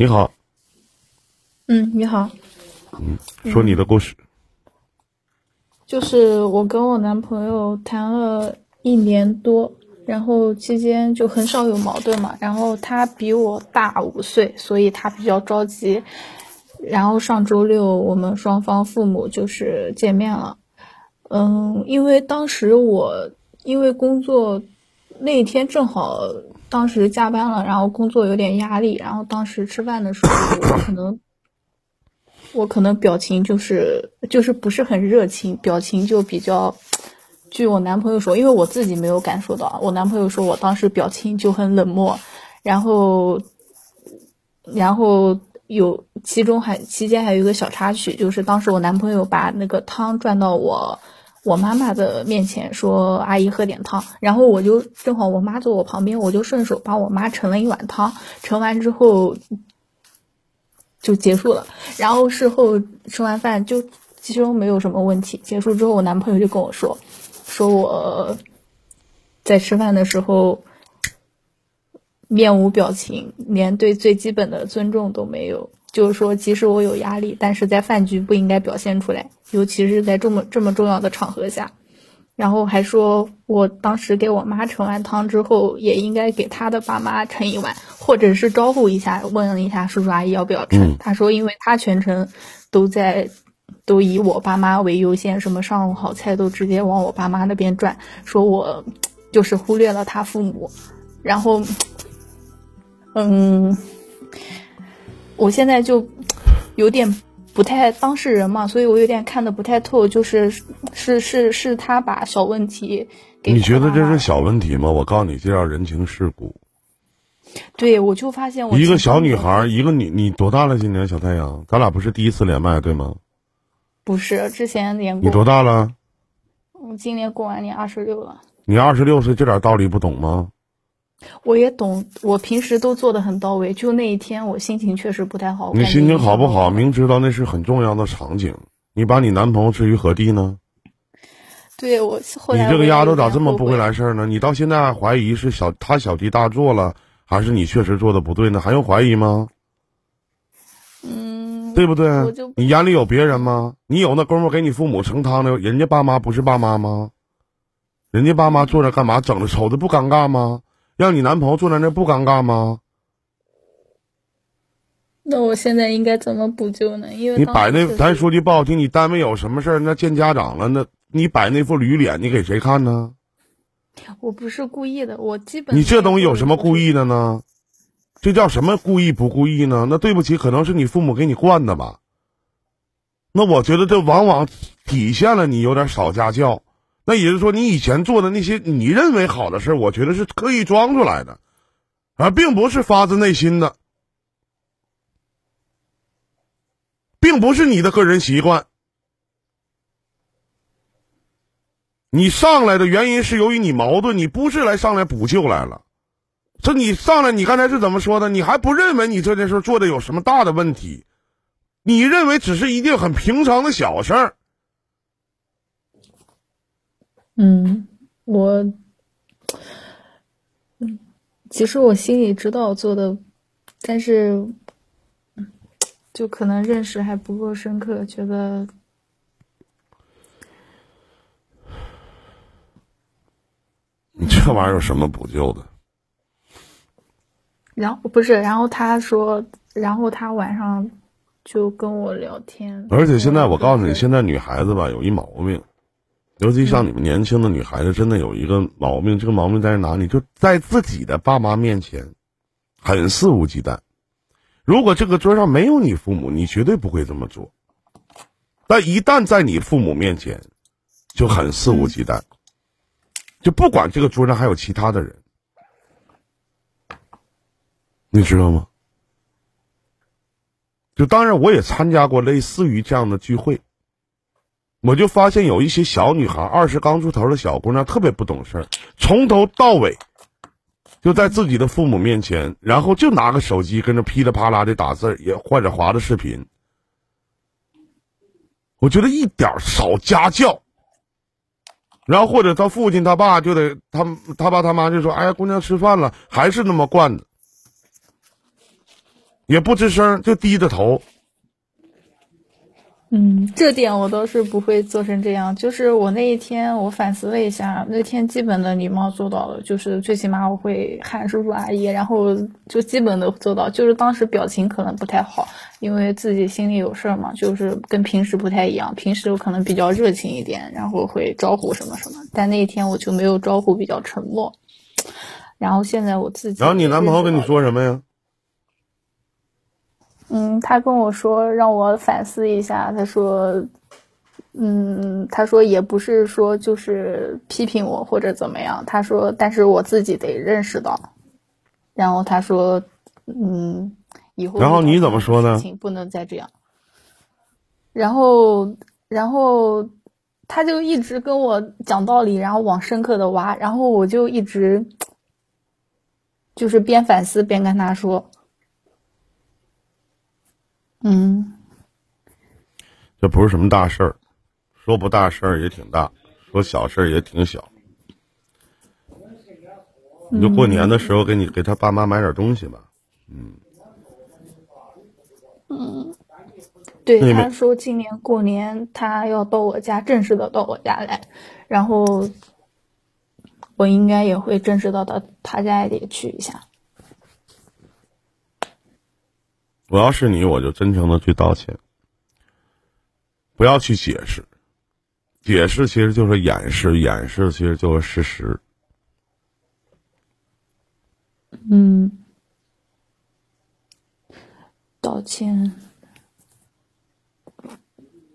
你好，嗯，你好，嗯，说你的故事。就是我跟我男朋友谈了一年多，然后期间就很少有矛盾嘛。然后他比我大五岁，所以他比较着急。然后上周六我们双方父母就是见面了。嗯，因为当时我因为工作那天正好当时加班了，然后工作有点压力，然后当时吃饭的时候我可能。我可能表情就是就是不是很热情，表情就比较。据我男朋友说，因为我自己没有感受到，我男朋友说我当时表情就很冷漠，然后，然后有其中还期间还有一个小插曲，就是当时我男朋友把那个汤转到我我妈妈的面前，说阿姨喝点汤，然后我就正好我妈坐我旁边，我就顺手帮我妈盛了一碗汤，盛完之后。就结束了，然后事后吃完饭就其实没有什么问题。结束之后，我男朋友就跟我说，说我在吃饭的时候面无表情，连对最基本的尊重都没有。就是说，即使我有压力，但是在饭局不应该表现出来，尤其是在这么这么重要的场合下。然后还说，我当时给我妈盛完汤之后，也应该给她的爸妈盛一碗，或者是招呼一下，问一下叔叔阿姨要不要盛。他说，因为他全程都在，都以我爸妈为优先，什么上午好菜都直接往我爸妈那边转，说我就是忽略了他父母。然后，嗯，我现在就有点。不太当事人嘛，所以我有点看的不太透，就是是是是他把小问题给你觉得这是小问题吗？我告诉你，这叫人情世故。对，我就发现我一个小女孩，一个你你多大了？今年小太阳，咱俩不是第一次连麦对吗？不是，之前连过。你多大了？我今年过完年二十六了。你二十六岁，这点道理不懂吗？我也懂，我平时都做的很到位，就那一天我心情确实不太好。你心情好不好？明知道那是很重要的场景，你把你男朋友置于何地呢？对我，你这个丫头咋这么不会来事儿呢？你到现在还怀疑是小他小题大做了，还是你确实做的不对呢？还用怀疑吗？嗯，对不对？你眼里有别人吗？你有那功夫给你父母盛汤的？人家爸妈不是爸妈吗？人家爸妈坐着干嘛？整的丑的不尴尬吗？让你男朋友坐在那不尴尬吗？那我现在应该怎么补救呢？因为你摆那，咱说句不好听，你单位有什么事儿，那见家长了，那你摆那副驴脸，你给谁看呢？我不是故意的，我基本你这东西有什么故意的呢？这叫什么故意不故意呢？那对不起，可能是你父母给你惯的吧。那我觉得这往往体现了你有点少家教。那也就是说，你以前做的那些你认为好的事儿，我觉得是刻意装出来的，而并不是发自内心的，并不是你的个人习惯。你上来的原因是由于你矛盾，你不是来上来补救来了。这你上来，你刚才是怎么说的？你还不认为你这件事做的有什么大的问题？你认为只是一件很平常的小事儿。嗯，我，嗯，其实我心里知道做的，但是，就可能认识还不够深刻，觉得，你这玩意儿有什么补救的？然后不是，然后他说，然后他晚上就跟我聊天，而且现在我告诉你，现在女孩子吧有一毛病。尤其像你们年轻的女孩子，真的有一个毛病，这个毛病在哪里？就在自己的爸妈面前，很肆无忌惮。如果这个桌上没有你父母，你绝对不会这么做。但一旦在你父母面前，就很肆无忌惮，就不管这个桌上还有其他的人，你知道吗？就当然，我也参加过类似于这样的聚会。我就发现有一些小女孩，二十刚出头的小姑娘，特别不懂事儿，从头到尾就在自己的父母面前，然后就拿个手机跟着噼里啪啦的打字，也或者划着视频。我觉得一点少家教。然后或者他父亲他爸就得他他爸他妈就说：“哎呀，姑娘吃饭了，还是那么惯的。”也不吱声，就低着头。嗯，这点我倒是不会做成这样。就是我那一天，我反思了一下，那天基本的礼貌做到了，就是最起码我会喊叔叔阿姨，然后就基本的做到。就是当时表情可能不太好，因为自己心里有事儿嘛，就是跟平时不太一样。平时我可能比较热情一点，然后会招呼什么什么，但那一天我就没有招呼，比较沉默。然后现在我自己，然后你男朋友跟你说什么呀？嗯，他跟我说让我反思一下。他说，嗯，他说也不是说就是批评我或者怎么样。他说，但是我自己得认识到。然后他说，嗯，以后然后你怎么说呢？不能再这样。然后，然后他就一直跟我讲道理，然后往深刻的挖。然后我就一直就是边反思边跟他说。嗯，这不是什么大事儿，说不大事儿也挺大，说小事儿也挺小。你就过年的时候给你给他爸妈买点东西吧，嗯。嗯，对，他说今年过年他要到我家正式的到我家来，然后我应该也会正式的到他家里去一下。我要是你，我就真诚的去道歉，不要去解释，解释其实就是掩饰，掩饰其实就是事实。嗯，道歉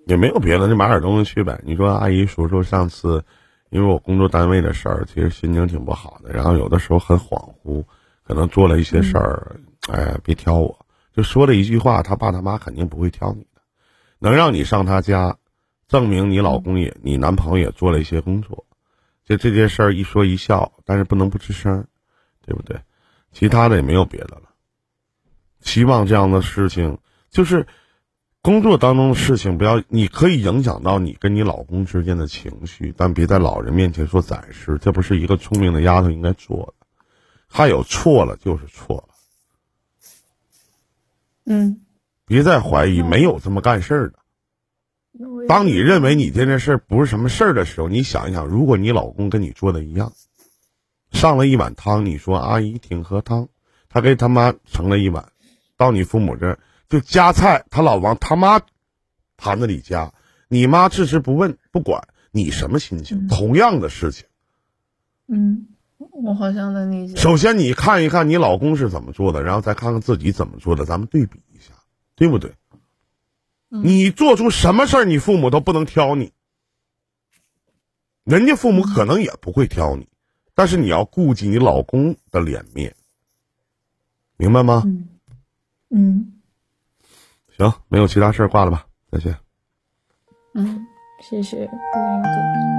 也没有别的，就买点东西去呗。你说阿姨叔叔，上次因为我工作单位的事儿，其实心情挺不好的，然后有的时候很恍惚，可能做了一些事儿，哎，别挑我。就说了一句话，他爸他妈肯定不会挑你的，能让你上他家，证明你老公也你男朋友也做了一些工作，就这件事儿一说一笑，但是不能不吱声，对不对？其他的也没有别的了。希望这样的事情，就是工作当中的事情，不要你可以影响到你跟你老公之间的情绪，但别在老人面前说展示，这不是一个聪明的丫头应该做的。他有错了就是错了。嗯，别再怀疑，没有这么干事儿的。当你认为你这件事不是什么事儿的时候，你想一想，如果你老公跟你做的一样，上了一碗汤，你说阿姨挺喝汤，他给他妈盛了一碗，到你父母这儿就夹菜，他老往他妈盘子里夹，你妈置之不问不管，你什么心情？同样的事情，嗯。我好像能理解。首先，你看一看你老公是怎么做的，然后再看看自己怎么做的，咱们对比一下，对不对？你做出什么事儿，你父母都不能挑你，人家父母可能也不会挑你，但是你要顾及你老公的脸面，明白吗？嗯。嗯。行，没有其他事儿，挂了吧，再见。嗯，谢谢顾云哥。